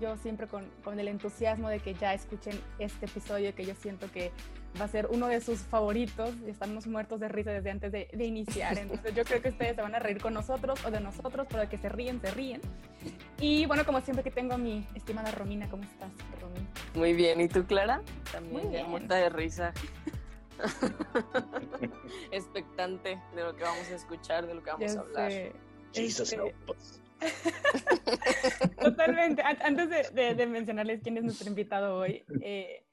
Yo siempre con, con, el entusiasmo de que ya escuchen este episodio que yo siento que va a ser uno de sus favoritos. Estamos muertos de risa desde antes de, de iniciar. Entonces yo creo que ustedes se van a reír con nosotros o de nosotros, pero de que se ríen, se ríen. Y bueno, como siempre que tengo a mi estimada Romina, ¿cómo estás, Romina? Muy bien, ¿y tú, Clara? También ya muerta de risa. Expectante de lo que vamos a escuchar, de lo que vamos Ya a hablar. sé. Jesus Este, help us. Totalmente. An- Antes de, de- de mencionarles quién es nuestro invitado hoy, eh,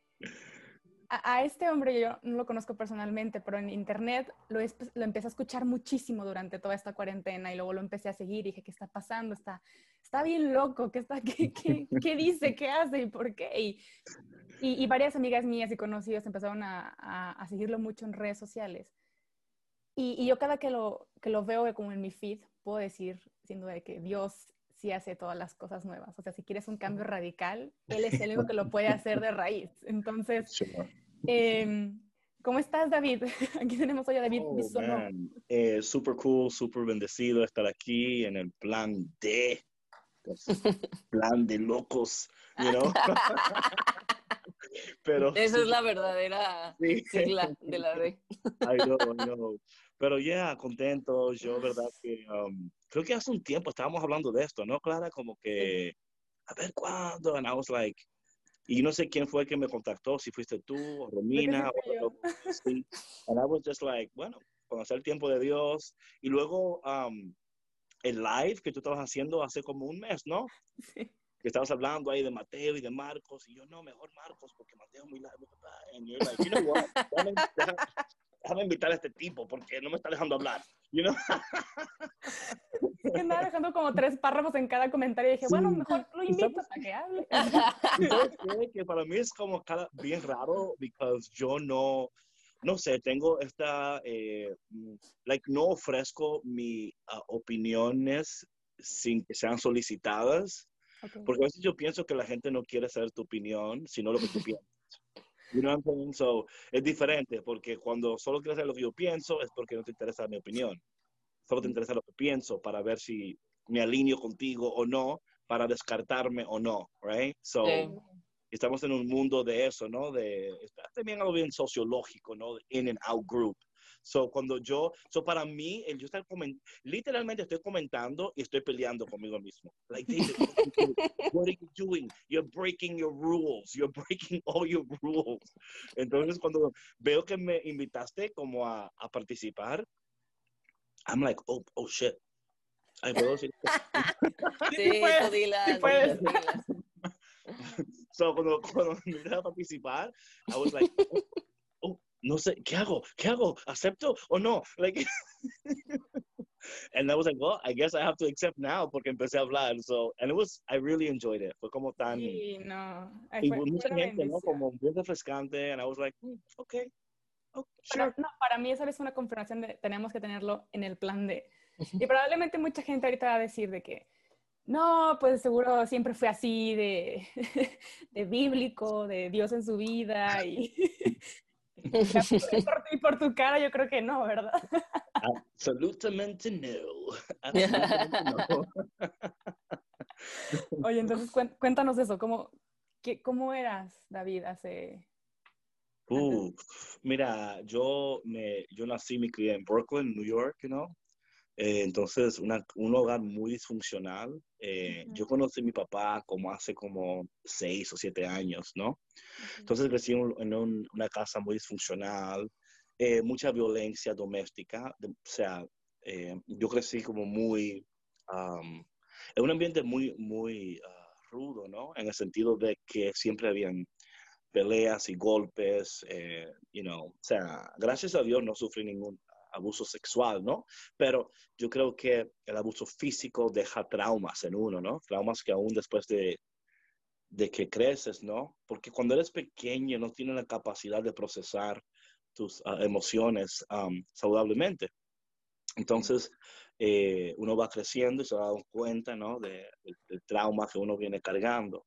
a, a este hombre yo no lo conozco personalmente, pero en internet lo, es- lo empecé a escuchar muchísimo durante toda esta cuarentena y luego lo empecé a seguir y dije, ¿qué está pasando? Está, está bien loco, ¿qué, está, qué, qué, qué dice? ¿Qué hace? ¿Y por qué? Y, y- y varias amigas mías y conocidos empezaron a, a- a seguirlo mucho en redes sociales. Y, y yo cada que lo, que lo veo como en mi feed, puedo decir, sin duda, de que Dios sí hace todas las cosas nuevas. O sea, si quieres un cambio radical, Él es el único que lo puede hacer de raíz. Entonces, Sure. eh, ¿cómo estás, David? Aquí tenemos hoy a David Oh. Eh, super cool, super bendecido estar aquí en el plan D. plan de locos, you know? Pero Esa es la verdadera Sí. sigla de la D. I know, I know. Pero ya, contento. Yo, verdad que um, creo que hace un tiempo estábamos hablando de esto, ¿no, Clara? Como que, a ver cuándo. And I was like, y no sé quién fue que me contactó, si fuiste tú o Romina. yo. o- sí. And I was just like, bueno, conocer el tiempo de Dios. Y luego um, el live que tú estabas haciendo hace como un mes, ¿no? Sí. que estabas hablando ahí de Mateo y de Marcos, y yo, no, mejor Marcos, porque Mateo es muy largo. And you're like, you know what? Déjame, invitar a este tipo, porque no me está dejando hablar. You know? Que andaba dejando como tres párrafos en cada comentario y dije, bueno, mejor lo ¿Y invito para que hable. Que para mí es como cada, bien raro, because yo no, no sé, tengo esta, eh, like, no ofrezco mis opiniones sin que sean solicitadas. Ok. Porque a veces yo pienso que la gente no quiere saber tu opinión, sino lo que tú piensas. You know what I'm saying? So, es diferente, porque cuando solo quieres saber lo que yo pienso, es porque no te interesa mi opinión. Solo te interesa lo que pienso para ver si me alineo contigo o no, para descartarme o no, right? So, Sí. estamos en un mundo de eso, ¿no? De, también algo bien sociológico, ¿no? De In and out group. So, cuando yo, so para mí, el yo estar comentando, literalmente estoy comentando y estoy peleando conmigo mismo. Like, David, what are you doing? You're breaking your rules. You're breaking all your rules. Entonces, cuando veo que me invitaste como a, a participar, I'm like, oh, oh, shit. Ay, puedo decir. Sí, puedes, tú dilas, sí puedes. dilas, dilas. So, cuando, cuando me invitaste a participar, I was like, oh, no sé, ¿qué hago? ¿Qué hago? ¿Acepto o no? Like, and I was like, well, I guess I have to accept now porque empecé a hablar. So, and it was, I really enjoyed it. Fue como tan, Sí, no. Y fue- mucha gente, ¿no? Como bien refrescante. And I was like, hmm, okay, Para, sure. no, para mí esa es una confirmación de tenemos que tenerlo en el plan de... Y probablemente mucha gente ahorita va a decir de que, no, pues seguro siempre fue así de, de bíblico, de Dios en su vida y, y por, y por tu cara yo creo que no, ¿verdad? Absolutamente no. Absolutamente no. Oye, entonces cuéntanos eso, ¿cómo, qué, cómo eras, David, hace... Uh, mira, yo, me, yo nací y me crié en Brooklyn, New York, you know. Eh, entonces, una, un hogar muy disfuncional. Eh, Yo conocí a mi papá como hace como seis o siete años, ¿no? Entonces crecí en, un- en un- una casa muy disfuncional, eh, mucha violencia doméstica. de- o sea, yo crecí como muy, um, en un ambiente muy, muy ah, rudo, ¿no? En el sentido de que siempre habían peleas y golpes, you know, o sea, gracias a Dios no sufrí ningún abuso sexual, ¿no? Pero yo creo que el abuso físico deja traumas en uno, ¿no? Traumas que aún después de, de que creces, ¿no? Porque cuando eres pequeño no tienes la capacidad de procesar tus ah, emociones saludablemente. Entonces, eh, uno va creciendo y se da cuenta, ¿no? De, del trauma que uno viene cargando.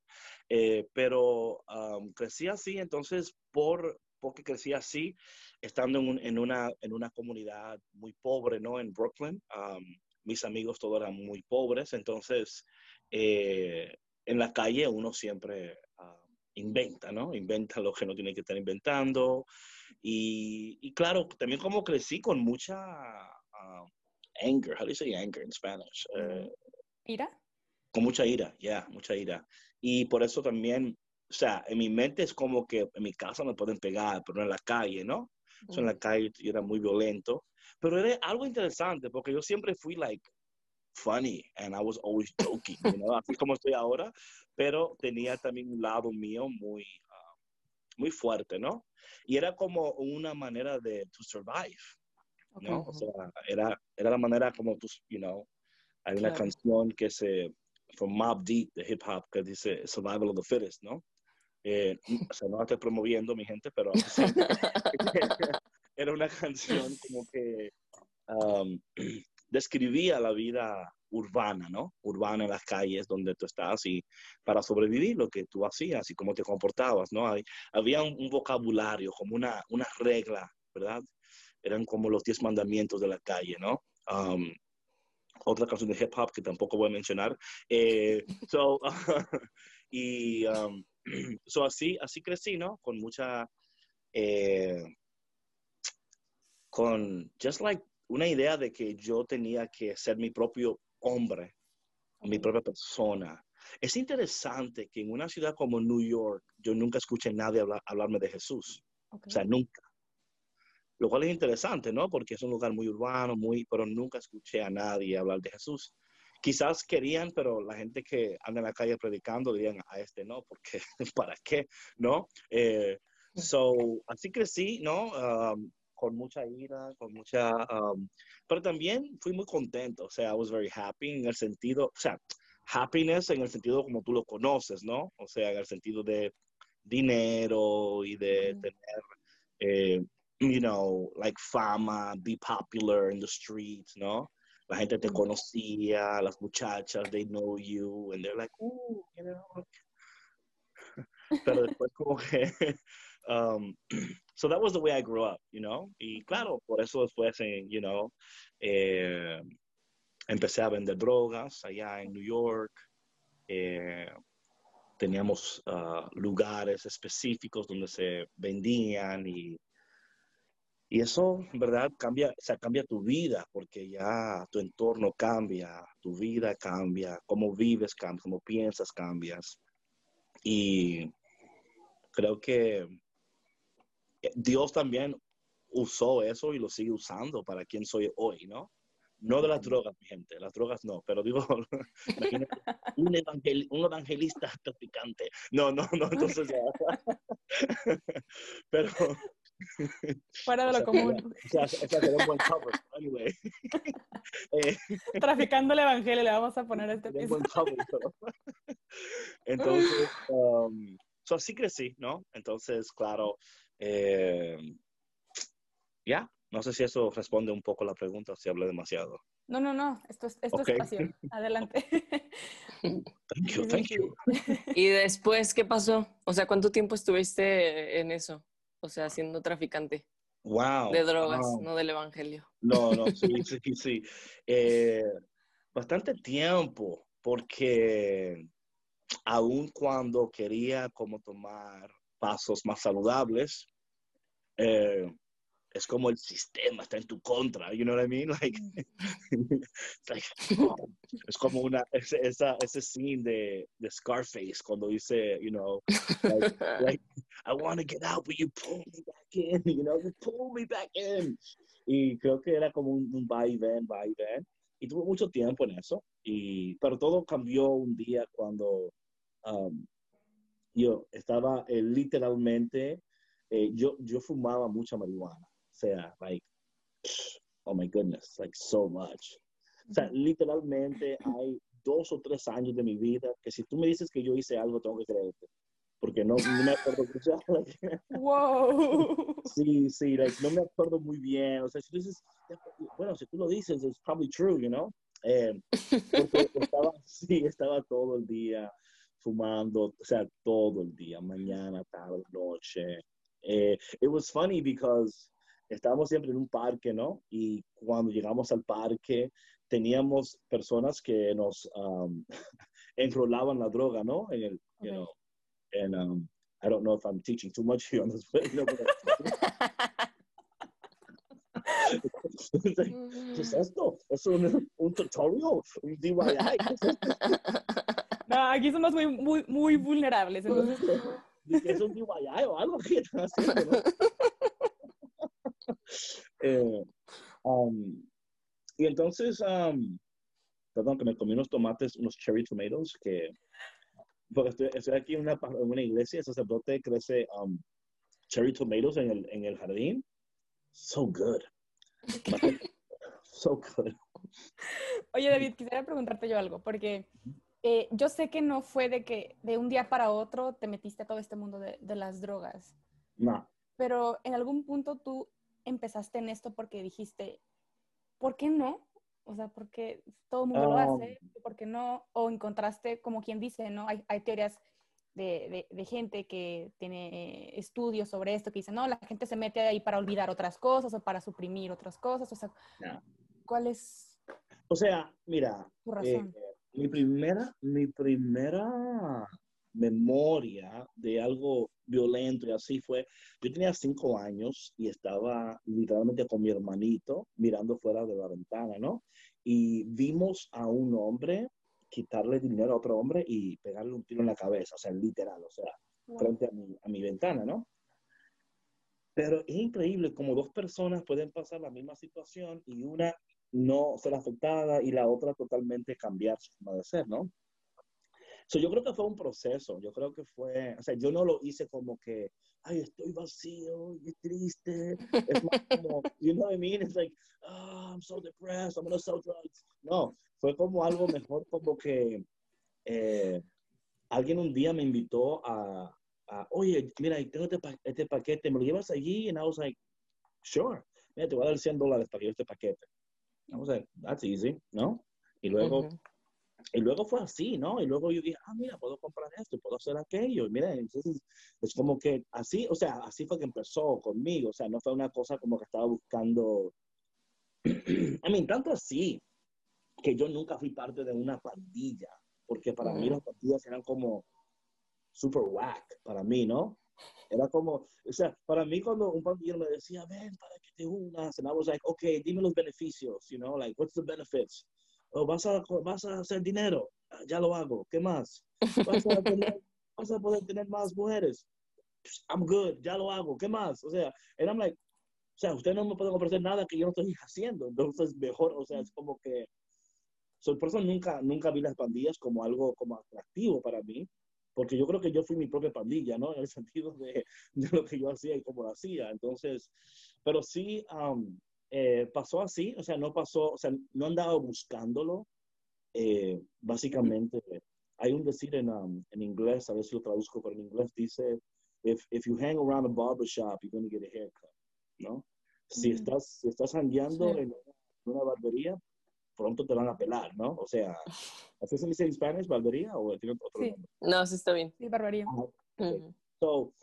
Eh, pero um, crecí así, entonces, por, porque crecí así, estando en, en, una, en una comunidad muy pobre, ¿no? En Brooklyn, um, mis amigos todos eran muy pobres, entonces, eh, en la calle uno siempre uh, inventa, ¿no? Inventa lo que no tiene que estar inventando. Y, y claro, también como crecí con mucha uh, anger, how do you say anger in Spanish? Uh, ¿Ira? Con mucha ira, ya, yeah, mucha ira. Y por eso también, o sea, en mi mente es como que en mi casa me pueden pegar, pero no en la calle, ¿no? En la calle yo era muy violento. Pero era algo interesante porque yo siempre fui like funny and I was always joking, you know? así como estoy ahora, pero tenía también un lado mío muy, uh, muy fuerte, ¿no? Y era como una manera de to survive, okay. ¿no? O sea, era, era la manera como tú, you know, hay una claro. canción que se, from Mob Deep, de hip hop, que dice Survival of the Fittest, ¿no? Eh, o sea, no estoy promoviendo, mi gente, pero era una canción como que um, describía la vida urbana, ¿no? Urbana en las calles donde tú estás y para sobrevivir lo que tú hacías y cómo te comportabas, ¿no? Hay, había un, un, vocabulario, como una, una regla, ¿verdad? Eran como los diez mandamientos de la calle, ¿no? Um, otra canción de hip hop que tampoco voy a mencionar. Eh, so, y um, so así, así crecí, ¿no? Con mucha, eh, con, just like, una idea de que yo tenía que ser mi propio hombre, mi propia persona. Es interesante que en una ciudad como New York yo nunca escuché a nadie hablar, hablarme de Jesús. Okay. O sea, nunca. Lo cual es interesante, ¿no? Porque es un lugar muy urbano, muy, pero nunca escuché a nadie hablar de Jesús. Quizás querían, pero la gente que anda en la calle predicando dirían a este no, porque ¿para qué? ¿No? Eh, so, así crecí, ¿no? Um, con mucha ira, con mucha... Um, pero también fui muy contento, o sea, I was very happy en el sentido, o sea, happiness en el sentido como tú lo conoces, ¿no? O sea, en el sentido de dinero y de mm. tener, eh, you know, like fama, be popular in the streets, ¿no? La gente te conocía, las muchachas, they know you, and they're like, ooh, you know. Pero después como que um, so that was the way I grew up, you know. Y claro, por eso después, en, you know, eh, empecé a vender drogas allá en New York. Eh, teníamos uh, lugares específicos donde se vendían y, y eso, en verdad, cambia, o sea, cambia tu vida porque ya tu entorno cambia, tu vida cambia, cómo vives cambia, cómo piensas cambias. Y creo que Dios también usó eso y lo sigue usando para quien soy hoy, ¿no? No de las drogas, mi gente, las drogas no, pero digo, un, evangel un, evangelista traficante. No, no, no, entonces pero... Fuera de lo o sea, común. O sea, ese sería un buen cover, anyway. eh, Traficando el evangelio, le vamos a poner este un buen cover. Entonces, um, so así crecí, ¿no? Entonces, claro, eh, ya, yeah. no sé si eso responde un poco a la pregunta, si hablé demasiado. No, no, no, esto es, esto okay. es pasión. Adelante. Thank you, thank you. ¿Y después qué pasó? O sea, ¿cuánto tiempo estuviste en eso? O sea, siendo traficante. Wow. De drogas, wow. no del evangelio. No, no, sí, sí, sí. Eh, bastante tiempo, porque aun cuando quería como tomar pasos más saludables, eh, es como el sistema está en tu contra, you know what I mean? Like, like oh, es como una, ese, esa, ese scene de, de Scarface cuando dice, you know, like, like I want to get out, but you pull me back in, you know, you pull me back in. Y creo que era como un, un va y ven, va y ven. Y tuve mucho tiempo en eso, y, pero todo cambió un día cuando um, yo estaba eh, literalmente, eh, yo, yo fumaba mucha marihuana. Sea, like, oh my goodness, like so much. O sea, literalmente hay dos o tres años de mi vida que si tú me dices que yo hice algo, tengo que creerte. porque no, no me acuerdo mucho. Wow. sí, sí, like, no me acuerdo muy bien. O sea, si tú dices, bueno, si tú lo dices, it's probably true, you know? Eh, porque estaba, sí, estaba todo el día fumando, o sea, todo el día, mañana, tarde, noche. Eh, it was funny because estábamos siempre en un parque, ¿no? Y cuando llegamos al parque, teníamos personas que nos um, enrolaban la droga, ¿no? En el, you Okay. know, and um, I don't know if I'm teaching too much here on this, but, you know, like, ¿Qué es esto? ¿Es un, un tutorial? ¿Un DIY? No, aquí somos muy, muy, muy vulnerables. Entonces, ¿Es un DIY o algo que están haciendo? ¿no? Eh, um, y entonces, um, perdón, que me comí unos tomates, unos cherry tomatoes, que porque estoy, estoy aquí en una, una iglesia, el sacerdote crece um, cherry tomatoes en el, en el jardín. So good. So good. Oye, David, quisiera preguntarte yo algo, porque eh, yo sé que no fue de que de un día para otro te metiste a todo este mundo de, de las drogas, No. pero en algún punto tú empezaste en esto porque dijiste, ¿por qué no? O sea, porque todo el mundo lo Ah. hace, ¿por qué no? O encontraste, como quien dice, ¿no? Hay, hay teorías de, de- de gente que tiene eh, estudios sobre esto, que dicen, no, la gente se mete ahí para olvidar otras cosas o para suprimir otras cosas. O sea, No. ¿cuál es O sea, mira, tu eh, razón? mi primera, mi primera memoria de algo violento y así fue, yo tenía cinco años y estaba literalmente con mi hermanito mirando fuera de la ventana, ¿no? Y vimos a un hombre quitarle dinero a otro hombre y pegarle un tiro en la cabeza, o sea, literal, o sea, frente a mi, a mi ventana, ¿no? Pero es increíble como dos personas pueden pasar la misma situación y una no ser afectada y la otra totalmente cambiar su forma de ser, ¿no? So, yo creo que fue un proceso, yo creo que fue, o sea, yo no lo hice como que, ay, estoy vacío y triste. Es más como, you know what I mean? It's like, oh, I'm so depressed, I'm gonna sell drugs. No, fue como algo mejor, como que eh, alguien un día me invitó a, a, oye, mira, tengo este, pa- este paquete, ¿me lo llevas allí? And I was like, sure, mira, te voy a dar 100 dólares para que yo este paquete. I was like, that's easy, ¿no? Y luego, Ujú. Y luego fue así, ¿no? Y luego yo dije, ah, mira, puedo comprar esto, puedo hacer aquello. Y mira, entonces es como que así, o sea, así fue que empezó conmigo. O sea, no fue una cosa como que estaba buscando. I mean, tanto así que yo nunca fui parte de una pandilla, porque para mí Mm. las pandillas eran como super whack, para mí, ¿no? Era como, o sea, para mí cuando un pandillero me decía, ven para que te unas, and I was like, okay, dime los beneficios, you know, like, what's the benefits? Oh, vas a, vas a hacer dinero, Ah, ya lo hago, ¿qué más? Vas a, tener- vas a poder tener más mujeres, I'm good, ya lo hago, ¿qué más? O sea, and I'm like, o sea, usted no me puede ofrecer nada que yo no estoy haciendo, entonces mejor, o sea, es como que, so, por eso nunca, nunca vi las pandillas como algo como atractivo para mí, porque yo creo que yo fui mi propia pandilla, ¿no? En el sentido de, de lo que yo hacía y cómo lo hacía. Entonces, pero sí um, eh, pasó así, o sea, no pasó, o sea, no andaba buscándolo. Eh, básicamente, hay un decir en, um, en inglés, a ver si lo traduzco, pero en inglés dice, if, if you hang around a barber shop, you're going to get a haircut, ¿no? Si Mm. estás, si estás hangueando Sí. en una, una barbería, pronto te van a pelar, ¿no? O sea, ¿así se dice en Spanish, barbería o tiene otro Sí. nombre? No, sí está bien. Sí, barbaridad. Ujú. So,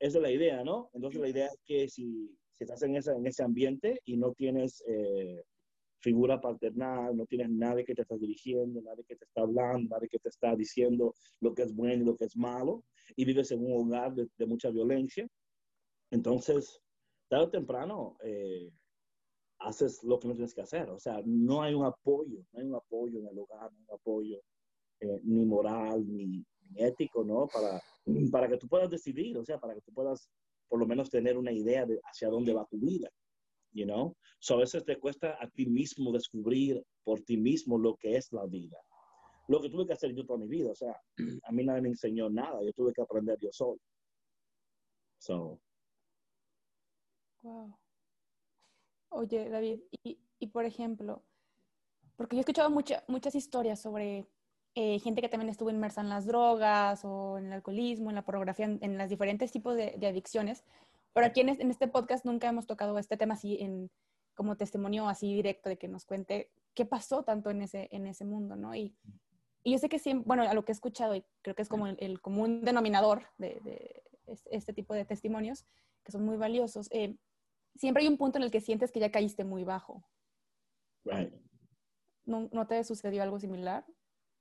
esa es la idea, ¿no? Entonces la idea es que si, si estás en, esa, en ese ambiente y no tienes eh, figura paternal, no tienes nadie que te está dirigiendo, nadie que te está hablando, nadie que te está diciendo lo que es bueno y lo que es malo, y vives en un hogar de, de mucha violencia, entonces, tarde o temprano, eh, haces lo que no tienes que hacer. O sea, no hay un apoyo, no hay un apoyo en el hogar, no hay un apoyo eh, ni moral, ni, ni ético, ¿no? Para, para que tú puedas decidir, o sea, para que tú puedas por lo menos tener una idea de hacia dónde va tu vida, you know? So, a veces te cuesta a ti mismo descubrir por ti mismo lo que es la vida. Lo que tuve que hacer yo toda mi vida, o sea, a mí nadie me enseñó nada, yo tuve que aprender yo solo. So, Wow. Oye, David, y, y por ejemplo, porque yo he escuchado mucha- muchas historias sobre eh, gente que también estuvo inmersa en las drogas o en el alcoholismo, en la pornografía, en, en los diferentes tipos de, de adicciones. Pero aquí en en este, podcast nunca hemos tocado este tema así en, como testimonio así directo de que nos cuente qué pasó tanto en ese, en ese mundo, ¿no? Y, y yo sé que siempre, bueno, a lo que he escuchado, y creo que es como el, el común denominador de, de, este tipo de testimonios, que son muy valiosos, eh, siempre hay un punto en el que sientes que ya caíste muy bajo. Right. ¿No, ¿No te sucedió algo similar?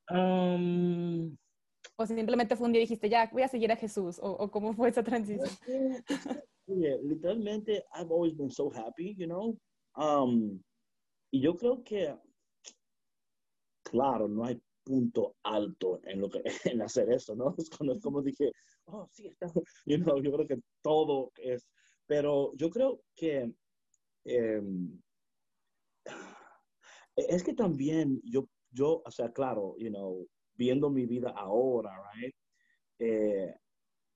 Um, o simplemente fue un día y dijiste, ya, voy a seguir a Jesús, o, o cómo fue esa transición. yeah, literalmente, I've always been so happy, you know. Um, y yo creo que, claro, no hay punto alto en lo que en hacer eso, ¿no? Es como, es como dije, oh, sí, está, you know, yo creo que todo es, pero yo creo que eh, es que también yo, yo, o sea, claro, you know, viendo mi vida ahora, right? Eh,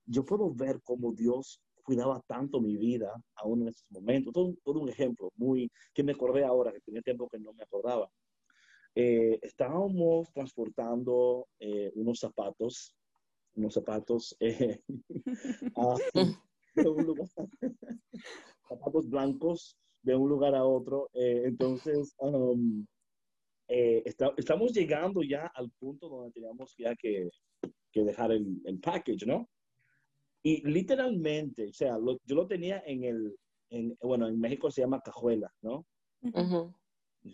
yo puedo ver cómo Dios cuidaba tanto mi vida aún en esos momentos. Todo, todo, un ejemplo muy que me acordé ahora, que tenía tiempo que no me acordaba. Eh, estábamos transportando eh, unos zapatos, unos zapatos eh, a, de un lugar, zapatos blancos de un lugar a otro. entonces, um, está, estamos llegando ya al punto donde teníamos ya que, que dejar el, el package, ¿no? Y literalmente, o sea, lo, yo lo tenía en el, en, bueno, en México se llama cajuela, ¿no? Uh -huh.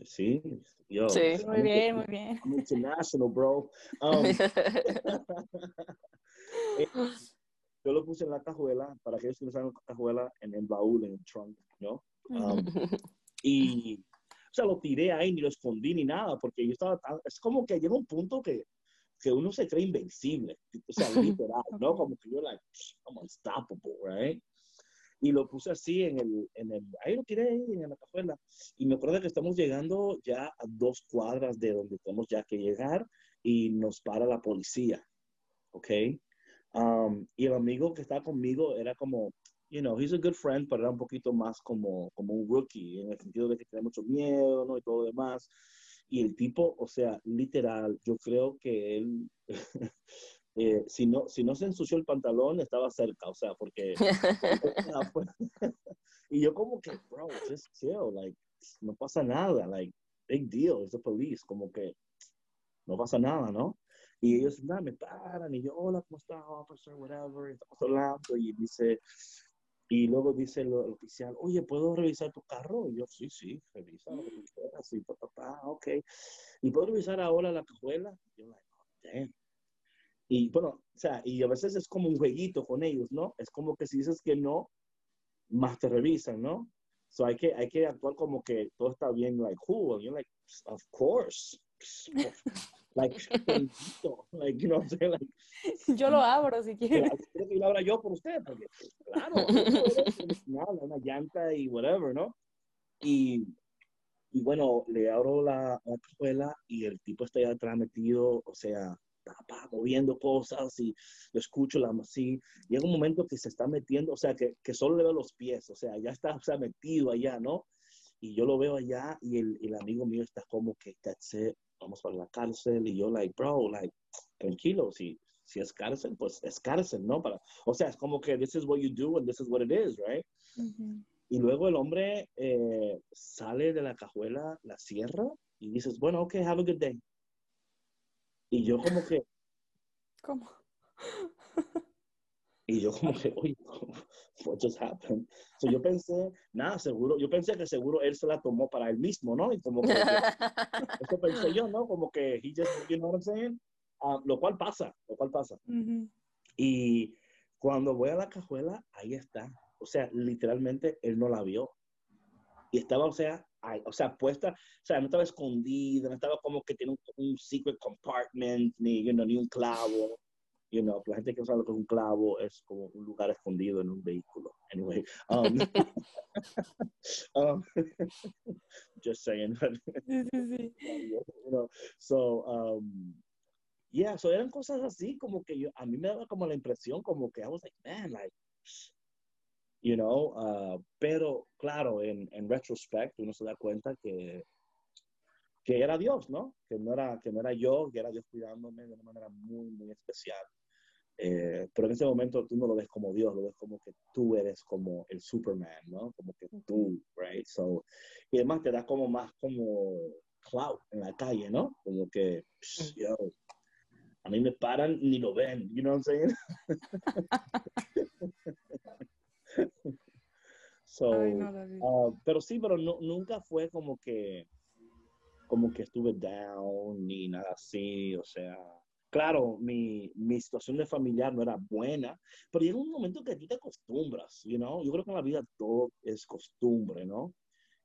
Sí, yo. Sí. Muy bien, muy bien. I'm international, bro. Um, yo lo puse en la cajuela, para aquellos que no saben cajuela, en el baúl, en el trunk, ¿no? Um, y, sea, lo tiré ahí, ni lo escondí ni nada, porque yo estaba tan, es como que llega un punto que que uno se cree invencible, o sea, literal, ¿no? Como que yo, like, I'm unstoppable, right? Y lo puse así en el, en el, ahí lo tiré en la cajuela. Y me acuerdo que estamos llegando ya a dos cuadras de donde tenemos ya que llegar y nos para la policía, ¿ok? Um, y el amigo que estaba conmigo era como, you know, he's a good friend, pero era un poquito más como, como un rookie, en el sentido de que tiene mucho miedo, ¿no? Y todo lo demás. Y el tipo, o sea, literal, yo creo que él, eh, si, no, si no se ensució el pantalón, estaba cerca, o sea, porque... y yo como que, bro, just chill, like, no pasa nada, like, big deal, it's the police, como que no pasa nada, ¿no? Y ellos, nada, me paran, y yo, hola, ¿cómo está, officer, whatever, estamos hablando, y dice, y luego dice el, oficial, oye, ¿puedo revisar tu carro? Y yo, sí, sí, revisa lo que quieras. Y pa, ok. ¿Y puedo revisar ahora la cajuela? Y yo, like, oh, damn. Y bueno, o sea, y a veces es como un jueguito con ellos, ¿no? Es como que si dices que no, más te revisan, ¿no? So hay que, hay que actuar como que todo está bien, like, who? And you're like, of course. like, like, you know what I'm saying? Like, yo lo abro si quieres. ¿Quiere que lo abra yo por usted? Porque, claro, una llanta y whatever, ¿no? Y, y bueno, le abro la, la cajuela y el tipo está ya atrás metido, o sea, moviendo cosas y lo escucho la, así. Llega un momento que se está metiendo, o sea, que, que solo le veo los pies, o sea, ya está o sea, metido allá, ¿no? Y yo lo veo allá y el, el amigo mío está como que, it, vamos para la cárcel. Y yo, like, bro, like, tranquilo, si, si es cárcel, pues es cárcel, ¿no? Para, o sea, es como que this is what you do and this is what it is, right? Uh -huh. Y luego el hombre eh, sale de la cajuela, la cierra y dices, bueno, ok, have a good day. Y yo como que... ¿Cómo? Y yo como que, oye, what just happened? So yo pensé, nada, seguro, yo pensé que seguro él se la tomó para él mismo, ¿no? Y como que, eso pensé yo, ¿no? Como que he just, you know what I'm saying? Uh, lo cual pasa, lo cual pasa. Uh -huh. Y cuando voy a la cajuela, ahí está. O sea, literalmente él no la vio. Y estaba, o sea, ahí, o sea, puesta, o sea, no estaba escondida, no estaba como que tiene un, un secret compartment, ni, you know, ni un clavo. You know, la gente que no sabe lo que es un clavo es como un lugar escondido en un vehículo. Anyway, um, um, just saying. sí, sí, sí. You know, so, um, yeah, so eran cosas así como que yo, a mí me daba como la impresión como que I was like, man, like, you know, uh, pero claro, en, en retrospect uno se da cuenta que que era Dios, ¿no? Que no era, que no era yo, que era Dios cuidándome de una manera muy, muy especial. Eh, pero en ese momento tú no lo ves como Dios, lo ves como que tú eres como el Superman, ¿no? Como que tú, right? So, y además te da como más como clout en la calle, ¿no? Como que, yo, a mí me paran ni lo ven, you know what I'm saying? so, uh, pero sí, pero no, nunca fue como que, como que estuve down ni nada así, o sea, claro, mi, mi situación de familiar no era buena, pero llega un momento que a ti te acostumbras, you know? Yo creo que en la vida todo es costumbre, ¿no?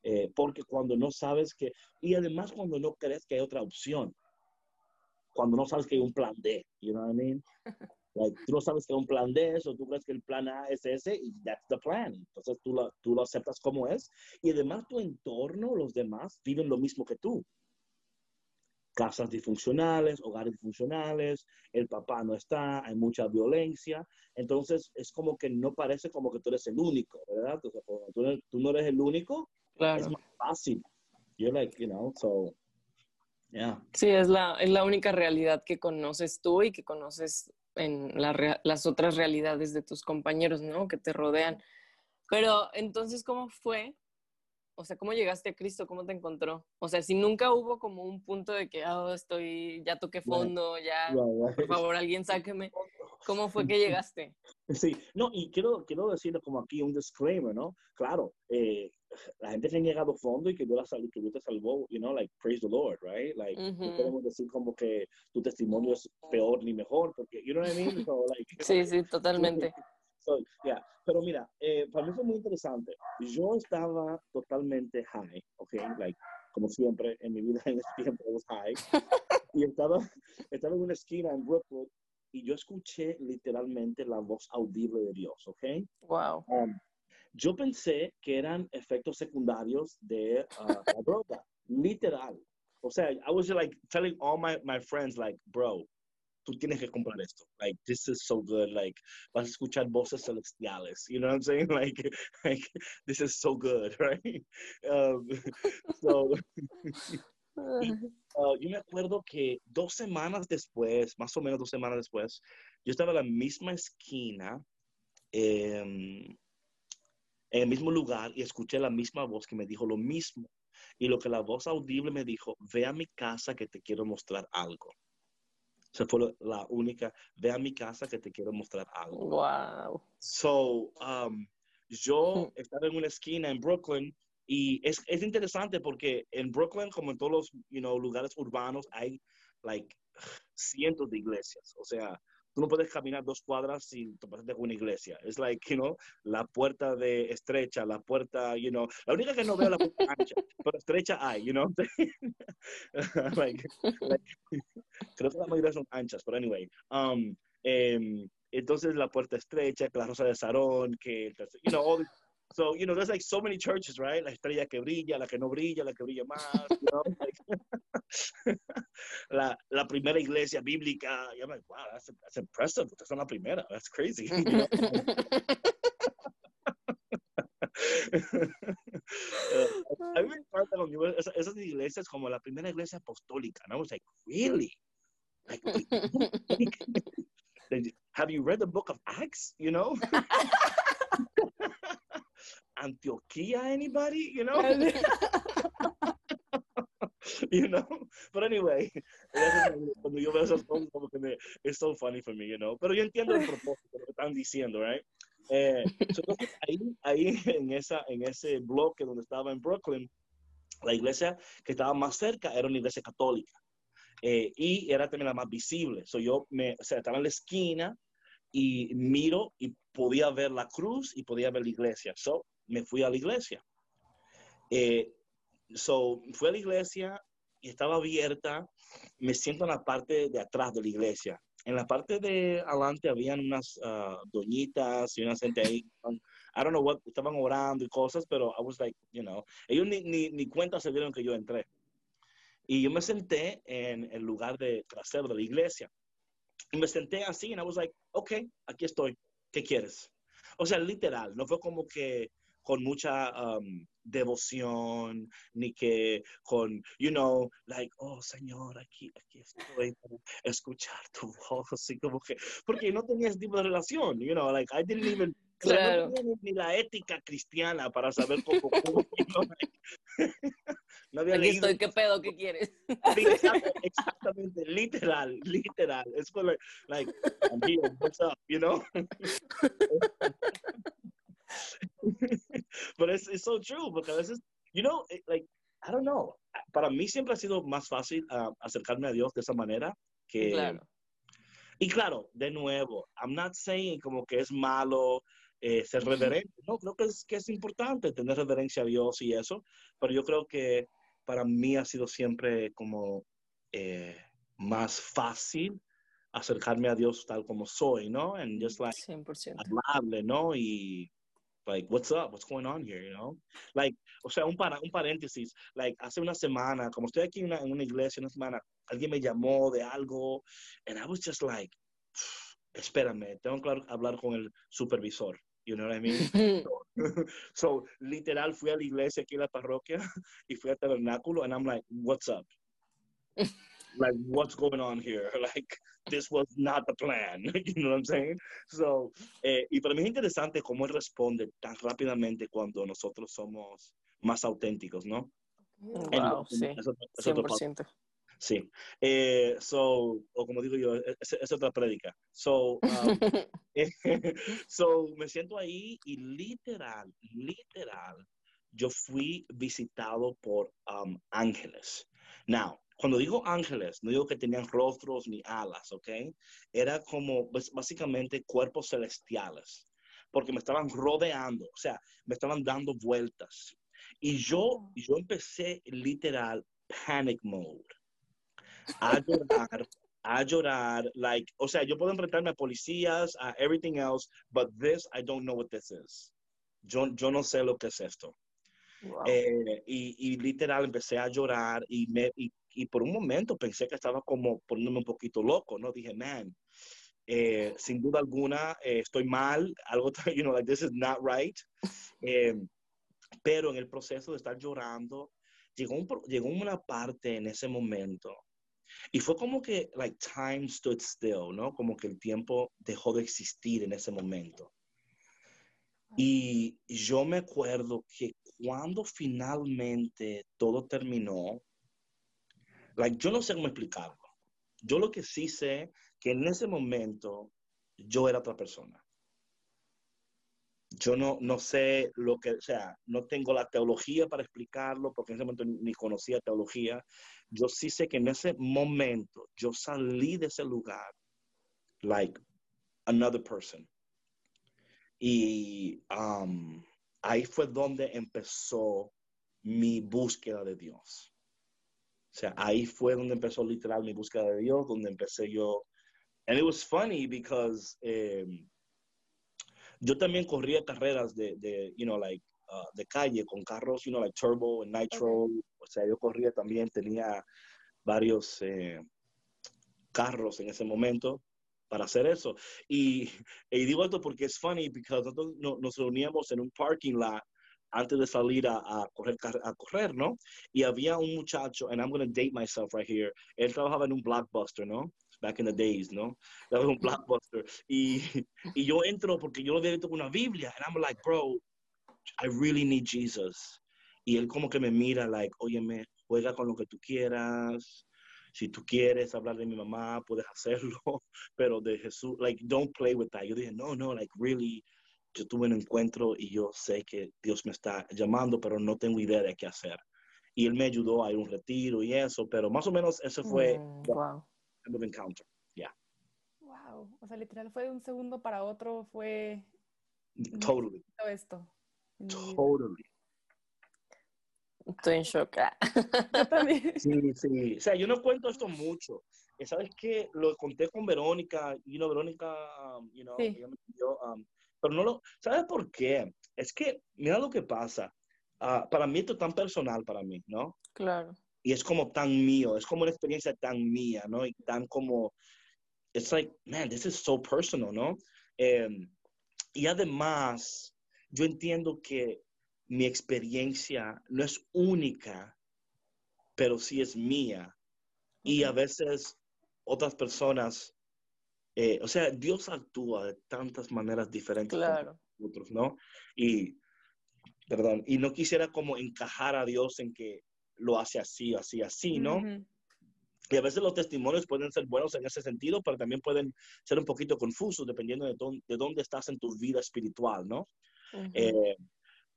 Eh, porque cuando no sabes que, y además cuando no crees que hay otra opción, cuando no sabes que hay un plan D, you know what I mean? Like, tú no sabes que hay un plan D, o tú crees que el plan A es ese, y that's the plan. Entonces tú lo, tú lo aceptas como es, y además tu entorno, los demás, viven lo mismo que tú casas disfuncionales, hogares disfuncionales, el papá no está, hay mucha violencia, entonces es como que no parece como que tú eres el único, ¿verdad? Tú, tú no eres el único, claro. es más fácil. You're like, you know, so, yeah. Sí, es la, es la única realidad que conoces tú y que conoces en la, las otras realidades de tus compañeros, ¿no? Que te rodean. Pero entonces, ¿cómo fue o sea, ¿cómo llegaste a Cristo? ¿Cómo te encontró? O sea, si nunca hubo como un punto de que, oh, estoy, ya toqué fondo, ya, por favor, alguien sáqueme. ¿Cómo fue que llegaste? Sí, no, y quiero, quiero decirle como aquí un disclaimer, ¿no? Claro, eh, la gente que ha llegado fondo y que Dios, la salud, que Dios te salvó, you know, like, praise the Lord, right? Like, no podemos decir como que tu testimonio es peor ni mejor, porque, you know what I mean? So, like, sí, sí, totalmente. So, yeah. Pero mira, eh, para mí fue muy interesante. Yo estaba totalmente high, ¿ok? Like, como siempre en mi vida en ese tiempo, was high. y estaba, estaba en una esquina en Brooklyn y yo escuché literalmente la voz audible de Dios, ¿ok? Wow. Um, yo pensé que eran efectos secundarios de uh, la droga, literal. O sea, I was like telling all my, my friends, like, bro, tú tienes que comprar esto. Like, this is so good. Like, vas a escuchar voces celestiales. You know what I'm saying? Like, like this is so good, right? Um, so, uh, yo me acuerdo que dos semanas después, más o menos dos semanas después, yo estaba en la misma esquina, eh, en el mismo lugar, y escuché la misma voz que me dijo lo mismo. Y lo que la voz audible me dijo, ve a mi casa que te quiero mostrar algo. Se fue la única, ve a mi casa que te quiero mostrar algo. Wow. So, um, yo estaba en una esquina en Brooklyn y es, es, interesante porque en Brooklyn, como en todos los you know, lugares urbanos, hay like cientos de iglesias. O sea, tú no puedes caminar dos cuadras sin toparte con una iglesia. Es like, you know, la puerta de estrecha, la puerta, you know, la única que no veo la puerta ancha, pero estrecha hay, you know. like, like, creo que la mayoría son anchas, pero anyway. Um, um, entonces la puerta estrecha, que la rosa de Sarón, que, you know, all So, you know, there's like so many churches, right? La estrella que brilla, la que no brilla, la que brilla más, you know? like, la, la, primera iglesia bíblica. I'm like, wow, that's, that's impressive. Esa es la primera. That's crazy. You know? uh, a mí me encanta cuando esas, esas iglesias como la primera iglesia apostólica. And I was like, really? Like, have you read the book of Acts? You know? Antioquia anybody, you know? you know? But anyway, cuando yo veo esas cosas, como que me, it's so funny for me, you know? Pero yo entiendo el propósito lo que están diciendo, right? Eh, so entonces, ahí, ahí en, esa, en ese bloque donde estaba en Brooklyn, la iglesia que estaba más cerca era una iglesia católica. Eh, y era también la más visible. So yo me, o sea, estaba en la esquina y miro y podía ver la cruz y podía ver la iglesia. So, me fui a la iglesia. Eh, so, fui a la iglesia y estaba abierta. Me siento en la parte de atrás de la iglesia. En la parte de adelante habían unas uh, doñitas y una gente ahí. I don't know what, estaban orando y cosas, pero I was like, you know, ellos ni, ni, ni cuenta se dieron que yo entré. Y yo me senté en el lugar de trasero de la iglesia. Y me senté así y I was like, ok, aquí estoy. ¿Qué quieres? O sea, literal, no fue como que con mucha um, devoción, ni que con, you know, like, oh Señor, aquí, aquí estoy para escuchar tu voz, así como que, porque no tenía ese tipo de relación, you know, like, I didn't even, claro. no tenía ni la ética cristiana para saber cómo, cómo you know, like, no había Aquí leído estoy, ¿qué pedo? ¿Qué quieres? Exactamente, literal, literal. Es como, like, like, I'm here, what's up, you know? But it's, it's so true, porque a veces, you know, like, I don't know, para mí siempre ha sido más fácil ah, acercarme a Dios de esa manera que... Claro. Y claro, de nuevo, I'm not saying como que es malo eh, ser reverente, no, creo que es, que es importante tener reverencia a Dios y eso, pero yo creo que para mí ha sido siempre como eh, más fácil acercarme a Dios tal como soy, ¿no? And just like 100%. hablarle, ¿no? Y like, what's up? What's going on here, you know? Like, o sea, un, para, un paréntesis, like, hace una semana, como estoy aquí en una, en una iglesia, una semana, alguien me llamó de algo, and I was just like, espérame, tengo que hablar con el supervisor, you know what I mean? so, literal, fui a la iglesia aquí en la parroquia y fui al tabernáculo, and I'm like, what's up? Like, what's going on here? Like, this was not the plan, you know what I'm saying? So, eh, y para mí es interesante cómo él responde tan rápidamente cuando nosotros somos más auténticos, ¿no? En- Wow, sí. pa- 100%. Sí. Eh, so, o como digo yo, es, es otra prédica. So, um, so, me siento ahí y literal, literal, yo fui visitado por um, ángeles. Now, cuando digo ángeles, no digo que tenían rostros ni alas, ¿ok? Era como pues, básicamente cuerpos celestiales, porque me estaban rodeando, o sea, me estaban dando vueltas. Y yo, yo empecé literal panic mode, a llorar, a llorar, like, o sea, yo puedo enfrentarme a policías, a everything else, but this, I don't know what this is. Yo, yo no sé lo que es esto. Wow. Eh, y, y literal empecé a llorar y, me, y, y por un momento pensé que estaba como poniéndome un poquito loco, ¿no? Dije, man, eh, sin duda alguna eh, estoy mal, algo, you know, like this is not right. Eh, pero en el proceso de estar llorando, llegó, un, llegó una parte en ese momento y fue como que, like, time stood still, ¿no? Como que el tiempo dejó de existir en ese momento. Y yo me acuerdo que cuando finalmente todo terminó, like, yo no sé cómo explicarlo. Yo lo que sí sé que en ese momento yo era otra persona. Yo no, no sé lo que, o sea, no tengo la teología para explicarlo porque en ese momento ni conocía teología. Yo sí sé que en ese momento yo salí de ese lugar like another person. Y um, ahí fue donde empezó mi búsqueda de Dios. O sea, ahí fue donde empezó literal mi búsqueda de Dios, donde empecé yo. And it was funny because um, yo también corría carreras de, de you know, like, uh, de calle con carros, you know, like turbo and nitro. O sea, yo corría también, tenía varios eh, carros en ese momento para hacer eso. Y, y digo esto porque es funny, because nosotros no- nos reuníamos en un parking lot antes de salir a, a correr, a correr, ¿no? Y había un muchacho, and I'm going to date myself right here, él trabajaba en un blockbuster, ¿no? Back in the days, ¿no? Trabajaba en un blockbuster. Y, y yo entro porque yo lo había con una Biblia, and I'm like, bro, I really need Jesus. Y él como que me mira, like, óyeme, juega con lo que tú quieras. Si tú quieres hablar de mi mamá, puedes hacerlo, pero de Jesús, like, don't play with that. Yo dije, no, no, like, really, yo tuve un encuentro y yo sé que Dios me está llamando, pero no tengo idea de qué hacer. Y él me ayudó a ir a un retiro y eso, pero más o menos ese fue Mm, wow. of encounter. Wow. O sea, literal fue de un segundo para otro, fue Totally, todo esto. totally. Estoy en shock. Yo también. Sí, sí. O sea, yo no cuento esto mucho. Eh, ¿Sabes qué? Lo conté con Verónica, y you know, Verónica, um, you know, Sí. ella me pidió, um, pero no lo, ¿sabes por qué? Es que, mira lo que pasa. Ah, para mí esto es tan personal para mí, ¿no? Claro. Y es como tan mío, es como una experiencia tan mía, ¿no? Y tan como, it's like, man, this is so personal, ¿no? Em, y además, yo entiendo que mi experiencia no es única, pero sí es mía. Y a veces otras personas, eh, o sea, Dios actúa de tantas maneras diferentes Claro. otros, ¿no? Y, perdón, y no quisiera como encajar a Dios en que lo hace así, así, así, ¿no? Ujú. Y a veces los testimonios pueden ser buenos en ese sentido, pero también pueden ser un poquito confusos dependiendo de, dónde- de dónde estás en tu vida espiritual, ¿no? Ujú. Eh,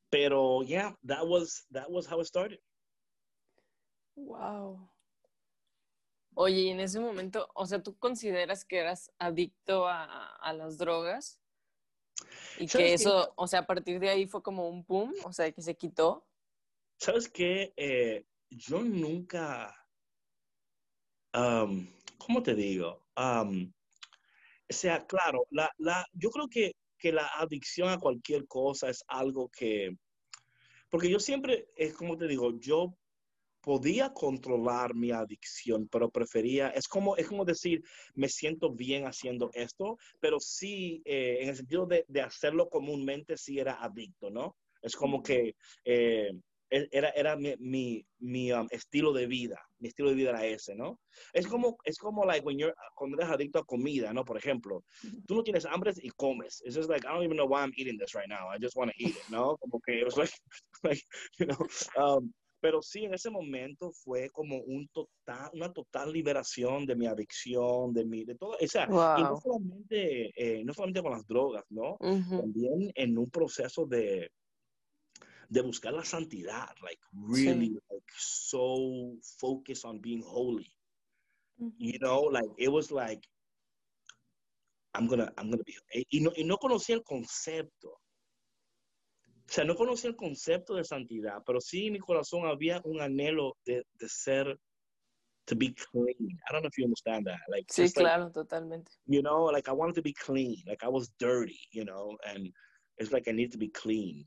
pero, yeah, that was, that was how it started. Wow. Oye, y en ese momento, o sea, ¿tú consideras que eras adicto a, a las drogas? Y ¿Sabes que qué? eso, o sea, a partir de ahí fue como un boom, o sea, que se quitó. ¿Sabes qué? Eh, yo nunca, um, ¿cómo te digo? Um, o sea, claro, la, la, yo creo que, que la adicción a cualquier cosa es algo que, porque yo siempre, es como te digo, yo podía controlar mi adicción, pero prefería, es como, es como decir, me siento bien haciendo esto, pero sí, eh, en el sentido de, de hacerlo comúnmente, sí era adicto, ¿no? Es como que eh, e- era, era mi, mi, mi, um, estilo de vida, mi estilo de vida era ese, ¿no? Es como, es como like when you're, cuando eres adicto a comida, ¿no? Por ejemplo, tú no tienes hambre y comes. It's just like, I don't even know why I'm eating this right now. I just want to eat it, ¿no? Como que it was like, like you know, um, pero sí, en ese momento fue como un total, una total liberación de mi adicción, de mi, de todo, o sea, y no Wow. solamente, eh, no solamente con las drogas, ¿no? Ujú. También en un proceso de, de buscar la santidad, like really, like so focused on being holy, you know, like it was like, I'm gonna, I'm gonna be, y no, y no conocía el concepto. O sea, no conocía el concepto de santidad, pero sí en mi corazón había un anhelo de, de ser, to be clean. I don't know if you understand that. Like, Sí, just like, claro, totalmente. you know, like I wanted to be clean, like I was dirty, you know, and it's like I need to be clean.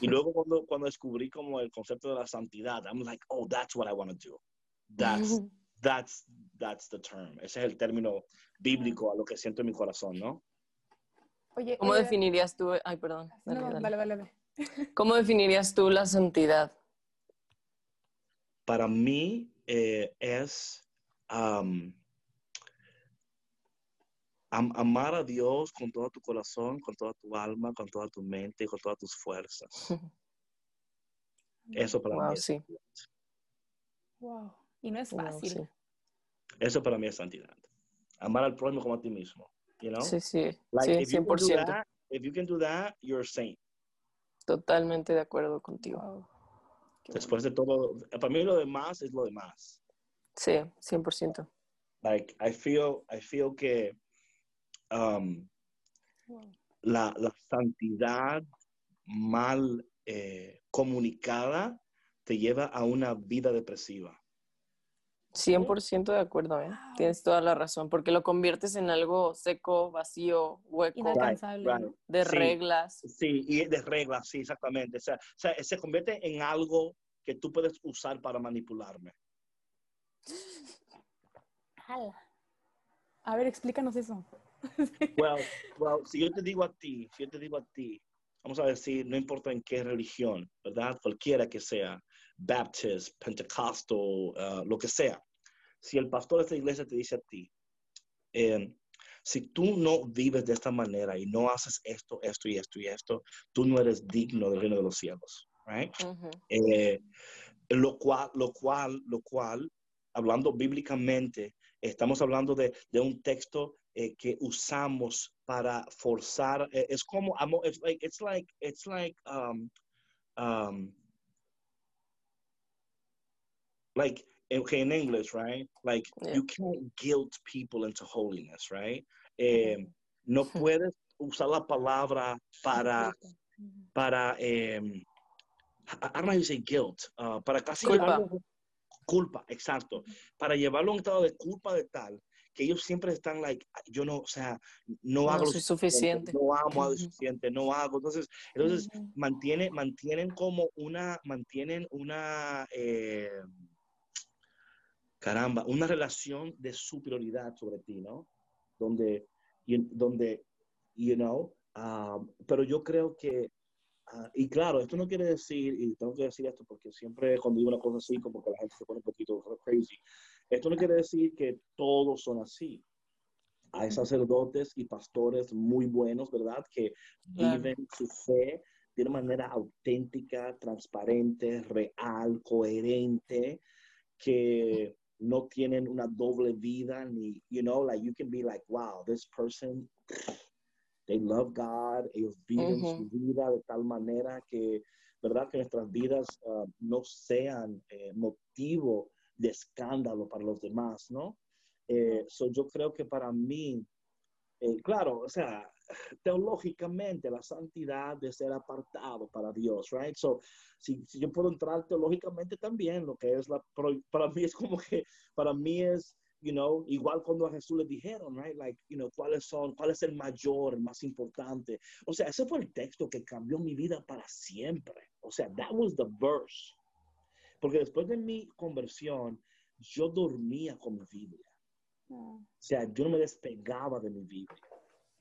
Y luego cuando, cuando descubrí como el concepto de la santidad, I'm like, oh, that's what I want to do. That's, that's, that's the term. Ese es el término bíblico a lo que siento en mi corazón, ¿no? Oye, ¿Cómo eh, definirías tú? Ay, perdón. dale, no, dale. vale, vale, vale. ¿Cómo definirías tú la santidad? Para mí eh, es um, am- amar a Dios con todo tu corazón, con toda tu alma, con toda tu mente y con todas tus fuerzas. Eso para Wow, mí es sí. Wow. Y no es Wow, fácil. sí. Eso para mí es santidad. Amar al prójimo como a ti mismo. You know? Sí, sí, Like, sí, if you can do 100%. that, if you can do that, you're a saint. Totalmente de acuerdo contigo. Wow. Después de todo, para mí lo demás es lo demás. Sí, 100%. Like, I feel, I feel que um. Wow. la, la santidad mal eh, comunicada te lleva a una vida depresiva. 100% de acuerdo, ¿eh? Wow. Tienes toda la razón, porque lo conviertes en algo seco, vacío, hueco, Inalcanzable. Right, right. de Sí. reglas. Sí, y de reglas, sí, exactamente. O sea, o sea, se convierte en algo que tú puedes usar para manipularme. A ver, explícanos eso. Well, well, si yo te digo a ti, si yo te digo a ti, vamos a decir, no importa en qué religión, ¿verdad? Cualquiera que sea, Baptist, Pentecostal, uh, lo que sea. Si el pastor de esta iglesia te dice a ti, eh, si tú no vives de esta manera y no haces esto, esto y esto y esto, tú no eres digno del reino de los cielos, right? Eh, lo cual, lo cual, lo cual, hablando bíblicamente, estamos hablando de, de un texto eh, que usamos para forzar. eh, es como, it's like, it's like, it's like, um, um, like, okay, in English, right? Like, Yeah. you can't guilt people into holiness, right? Eh, no puedes usar la palabra para para, eh, I I don't know how you say guilt, uh, para casi Culpa. llevarlo- culpa, exacto, para llevarlo a un estado de culpa de tal que ellos siempre están like, yo no, o sea, no, No hago lo soy suficiente. no amo Ujú. suficiente, no hago, entonces, entonces mantiene, mantienen como una, mantienen una, eh, caramba, una relación de superioridad sobre ti, ¿no? Donde, donde, you know, um, pero yo creo que Ah, y claro, esto no quiere decir, y tengo que decir esto porque siempre cuando digo una cosa así, como que la gente se pone un poquito crazy. Esto no quiere decir que todos son así. Hay sacerdotes y pastores muy buenos, ¿verdad? Que viven su fe de una manera auténtica, transparente, real, coherente, que no tienen una doble vida, ni, you know, like you can be like, wow, this person, they love God, ellos viven su vida de tal manera que, ¿verdad? Que nuestras vidas uh, no sean eh, motivo de escándalo para los demás, ¿no? Eh, so yo creo que para mí, eh, claro, o sea, teológicamente la santidad de ser apartado para Dios, right? So, si, si, yo puedo entrar teológicamente también, lo que es la, para mí es como que, para mí es, you know, igual cuando a Jesús le dijeron, right? Like, you know, cuáles son, cuál es el mayor, el más importante. O sea, ese fue el texto que cambió mi vida para siempre. O sea, that was the verse. Porque después de mi conversión, yo dormía con mi Biblia. O sea, yo no me despegaba de mi Biblia.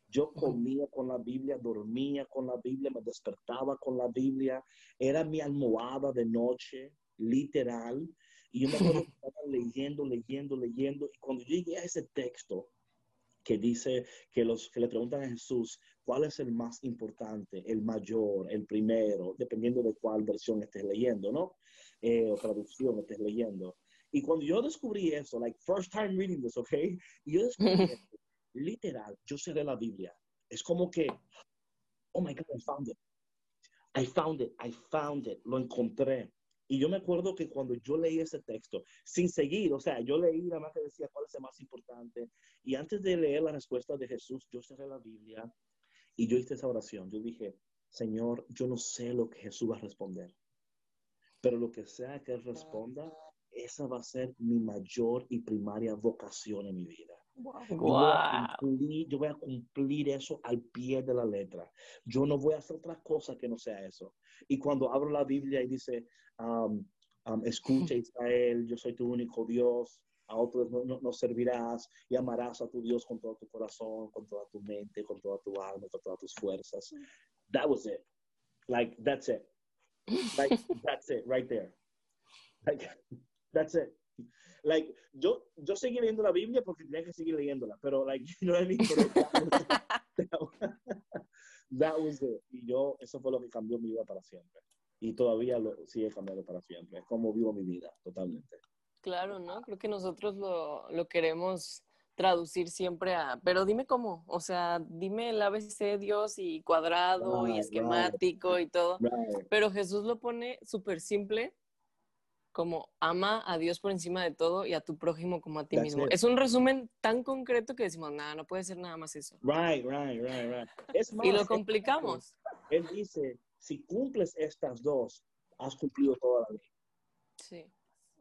Yo comía con la Biblia, dormía con la Biblia, me despertaba con la Biblia. Era mi almohada de noche, literal. Y yo me acuerdo que estaba leyendo, leyendo, leyendo. Y cuando llegué a ese texto que dice que los que le preguntan a Jesús cuál es el más importante, el mayor, el primero, dependiendo de cuál versión estés leyendo, ¿no? Eh, o traducción estés leyendo. Y cuando yo descubrí eso, like first time reading this, ¿ok? Y yo descubrí esto, literal, yo cerré la Biblia. Es como que, oh my God, I found it. I found it, I found it, lo encontré. Y yo me acuerdo que cuando yo leí ese texto, sin seguir, o sea, yo leí nada más que decía cuál es el más importante. Y antes de leer la respuesta de Jesús, yo cerré la Biblia y yo hice esa oración. Yo dije, Señor, yo no sé lo que Jesús va a responder, pero lo que sea que Él responda, esa va a ser mi mayor y primaria vocación en mi vida. Wow. Yo, voy cumplir, yo, voy a cumplir, eso al pie de la letra. Yo no voy a hacer otra cosa que no sea eso. Y cuando abro la Biblia y dice, um, um, escucha Israel, yo soy tu único Dios, a otros no, no, no, servirás y amarás a tu Dios con todo tu corazón, con toda tu mente, con toda tu alma, con todas tus fuerzas. That was it. Like, that's it. Like, that's it, right there. Like, That's it. Like, yo, yo seguí leyendo la Biblia porque tenía que seguir leyéndola, pero, like, you know what I mean? that, was it. Y yo, eso fue lo que cambió mi vida para siempre. Y todavía lo sigue cambiando para siempre. Es como vivo mi vida, totalmente. Claro, ¿no? Creo que nosotros lo, lo queremos traducir siempre a, pero dime cómo, o sea, dime el ABC Dios y cuadrado right, y esquemático right. y todo, right. pero Jesús lo pone súper simple como ama a Dios por encima de todo y a tu prójimo como a ti That's mismo. it. Es un resumen tan concreto que decimos, nada, no puede ser nada más eso. Right, right, right, right. Es más, Y lo complicamos. Él dice, si cumples estas dos, has cumplido toda la ley. Sí.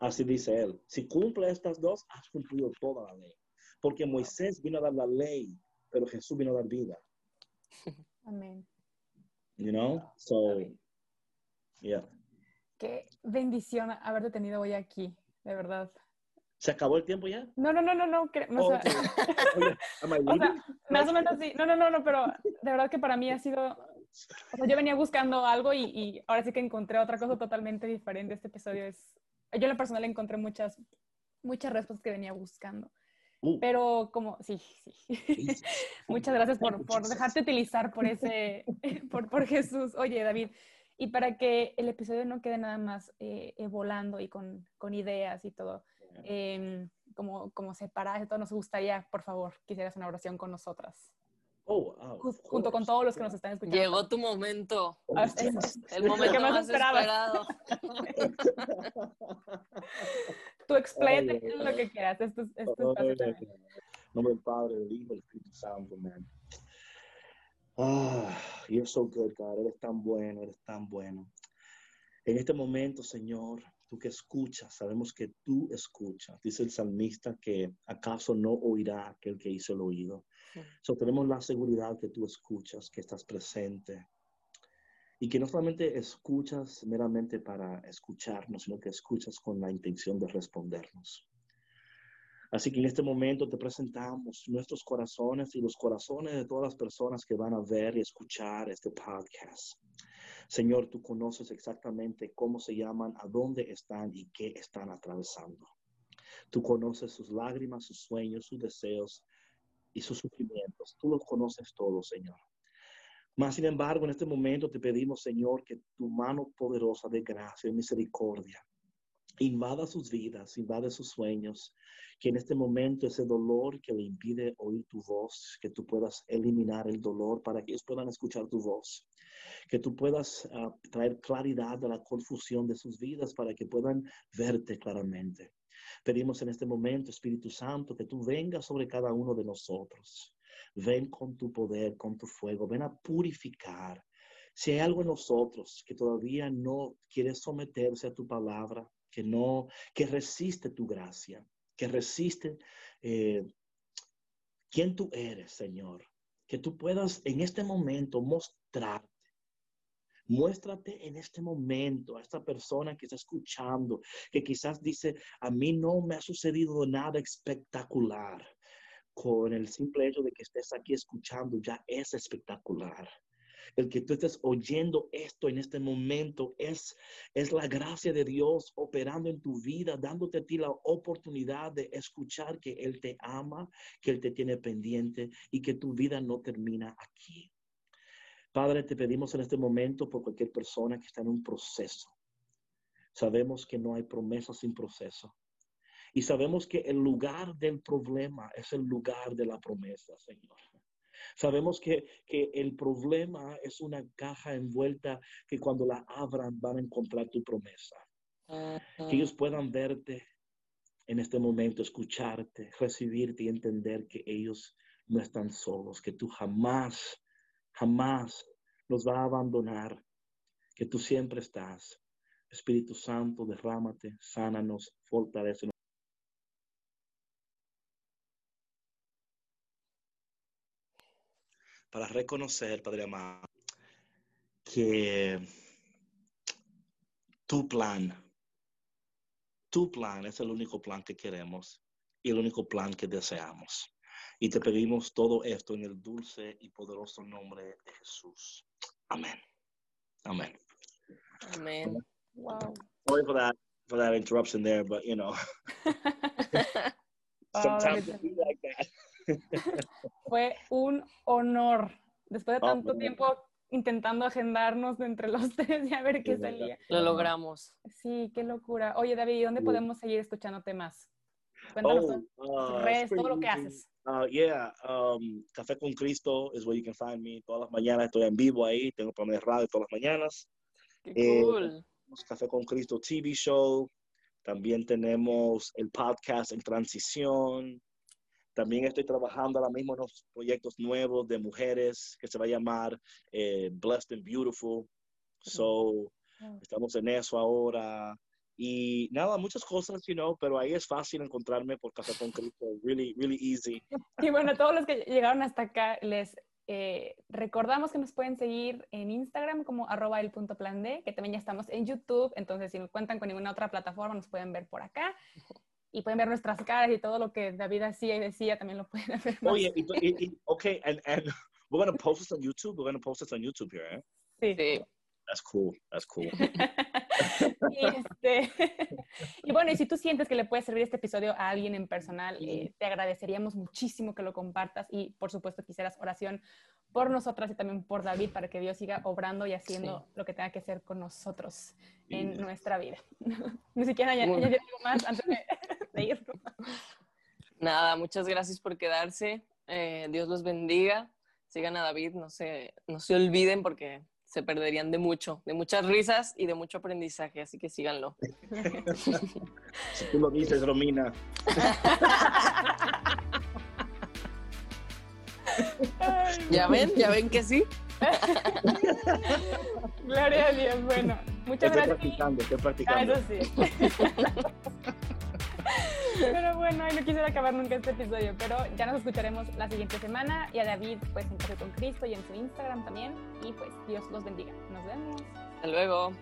Así dice él. Si cumples estas dos, has cumplido toda la ley. Porque Moisés vino a dar la ley, pero Jesús vino a dar vida. Amén. You know? So, yeah. Qué bendición haberte tenido hoy aquí, de verdad. ¿Se acabó el tiempo ya? No, no, no, no, no. o sea, okay. O sea, más o menos sí. No, no, no, no, pero de verdad que para mí ha sido. O sea, yo venía buscando algo y, y ahora sí que encontré otra cosa totalmente diferente. Este episodio es. Yo en lo personal encontré muchas, muchas respuestas que venía buscando. Uh, Pero como, sí, sí. Muchas gracias por, por dejarte utilizar por ese, por, por Jesús. Oye, David, y para que el episodio no quede nada más eh, eh, volando y con, con ideas y todo, eh, como, como separado, esto nos gustaría, por favor, que hicieras una oración con nosotras, Oh, wow, junto con todos los que nos están escuchando. Llegó tu momento, Oh, es- yes. es- el momento que más esperado. Tú expláyate lo que quieras. Esto, es- esto es nombre del Padre, del Hijo, del Espíritu Santo, man. Ah, you're so good, God. Eres tan bueno, eres tan bueno. En este momento, Señor, tú que escuchas, sabemos que tú escuchas. Dice el salmista que acaso no oirá aquel que hizo el oído. Sí. So, tenemos la seguridad que tú escuchas, que estás presente. Y que no solamente escuchas meramente para escucharnos, sino que escuchas con la intención de respondernos. Así que en este momento te presentamos nuestros corazones y los corazones de todas las personas que van a ver y escuchar este podcast. Señor, tú conoces exactamente cómo se llaman, a dónde están y qué están atravesando. Tú conoces sus lágrimas, sus sueños, sus deseos y sus sufrimientos. Tú los conoces todos, Señor. Mas, sin embargo, en este momento te pedimos, Señor, que tu mano poderosa de gracia y misericordia invada sus vidas, invade sus sueños, que en este momento ese dolor que le impide oír tu voz, que tú puedas eliminar el dolor para que ellos puedan escuchar tu voz, que tú puedas ah, traer claridad a la confusión de sus vidas para que puedan verte claramente. Pedimos en este momento, Espíritu Santo, que tú vengas sobre cada uno de nosotros. Ven con tu poder, con tu fuego, ven a purificar. Si hay algo en nosotros que todavía no quiere someterse a tu palabra, que no, que resiste tu gracia, que resiste eh, quién tú eres, Señor. Que tú puedas en este momento mostrarte. Muéstrate en este momento a esta persona que está escuchando, que quizás dice, a mí no me ha sucedido nada espectacular. Con el simple hecho de que estés aquí escuchando ya es espectacular. El que tú estés oyendo esto en este momento es, es la gracia de Dios operando en tu vida, dándote a ti la oportunidad de escuchar que Él te ama, que Él te tiene pendiente y que tu vida no termina aquí. Padre, te pedimos en este momento por cualquier persona que está en un proceso. Sabemos que no hay promesa sin proceso. Y sabemos que el lugar del problema es el lugar de la promesa, Señor. Sabemos que, el problema es una caja envuelta que cuando la abran van a encontrar tu promesa. Que ellos puedan verte en este momento, escucharte, recibirte y entender que ellos no están solos, que tú jamás, jamás los va a abandonar, que tú siempre estás. Espíritu Santo, derrámate, sánanos, fortalece para reconocer, Padre amado, que tu plan, tu plan es el único plan que queremos y el único plan que deseamos. Y te pedimos todo esto en el dulce y poderoso nombre de Jesús. Amén. Amén. Amén. Wow. Sorry for that, for that interruption there, but you know, sometimes Wow, it's like that. Fue un honor. Después de tanto bueno. tiempo intentando agendarnos de entre los tres y a ver qué salía. Lo logramos. Sí, qué locura. Oye, David, ¿y dónde podemos seguir escuchándote más? Cuéntanos Oh, uh, redes, todo lo que haces. Uh, yeah, um, Café con Cristo is where you can find me. Todas las mañanas estoy en vivo ahí. Tengo programa de radio todas las mañanas. Qué Eh, cool. Tenemos Café con Cristo TV Show. También tenemos el podcast en transición. También estoy trabajando ahora mismo en unos proyectos nuevos de mujeres que se va a llamar eh, Blessed and Beautiful. So, estamos en eso ahora. Y nada, muchas cosas, you know, pero ahí es fácil encontrarme por Café con Cristo. Really, really easy. Y bueno, todos los que llegaron hasta acá, les eh, recordamos que nos pueden seguir en Instagram como arroba el punto plan D, que también ya estamos en YouTube, entonces si no cuentan con ninguna otra plataforma, nos pueden ver por acá. Y pueden ver nuestras caras y todo lo que David hacía y decía, también lo pueden ver. más. Oye, y, y, y- okay, and, and we're going to post this on YouTube. We're going to post this on YouTube here, eh? Sí. Sí. That's cool. That's cool. y, este, y bueno, y si tú sientes que le puede servir este episodio a alguien en personal, eh, te agradeceríamos muchísimo que lo compartas y por supuesto quisieras oración por nosotras y también por David para que Dios siga obrando y haciendo lo que tenga que hacer con nosotros en Sí. nuestra vida. Ni siquiera añadir algo más antes de, Nada, muchas gracias por quedarse. Eh, Dios los bendiga. Sigan a David, no se, no se olviden porque se perderían de mucho, de muchas risas y de mucho aprendizaje, así que síganlo. Si tú lo dices, Romina. ¿Ya ven? ¿Ya ven que sí? Gloria a Dios. Bueno, muchas Estoy gracias. practicando, estoy Ah, practicando. eso sí. Pero bueno, no quisiera acabar nunca este episodio, pero ya nos escucharemos la siguiente semana y a David pues en Café con Cristo y en su Instagram también. Y pues Dios los bendiga. Nos vemos. Hasta luego.